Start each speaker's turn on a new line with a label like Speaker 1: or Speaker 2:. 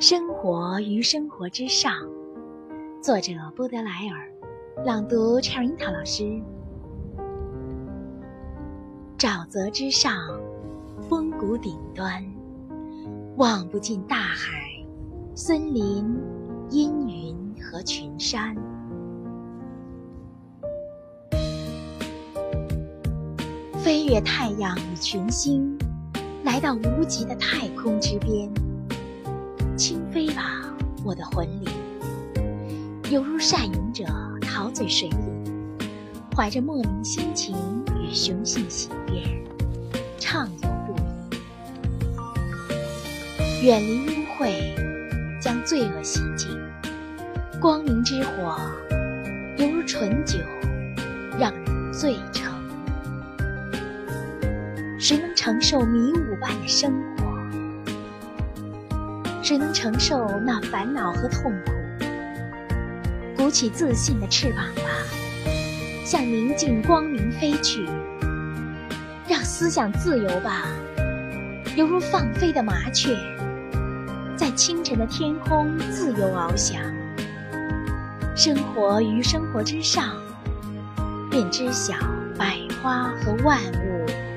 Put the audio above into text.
Speaker 1: 生活于生活之上，作者波德莱尔，朗读 c h e r i t a 老师。沼泽之上，峰谷顶端，望不尽大海、森林、阴云和群山。飞越太阳与群星，来到无极的太空之边。我的魂灵，犹如善饮者陶醉水里，怀着莫名心情与雄性喜悦，畅游不已。远离污秽，将罪恶洗净。光明之火，犹如醇酒，让人醉成。谁能承受迷雾般的生活？谁能承受那烦恼和痛苦？鼓起自信的翅膀吧，向宁静光明飞去。让思想自由吧，犹如放飞的麻雀，在清晨的天空自由翱翔。生活于生活之上，便知晓百花和万物。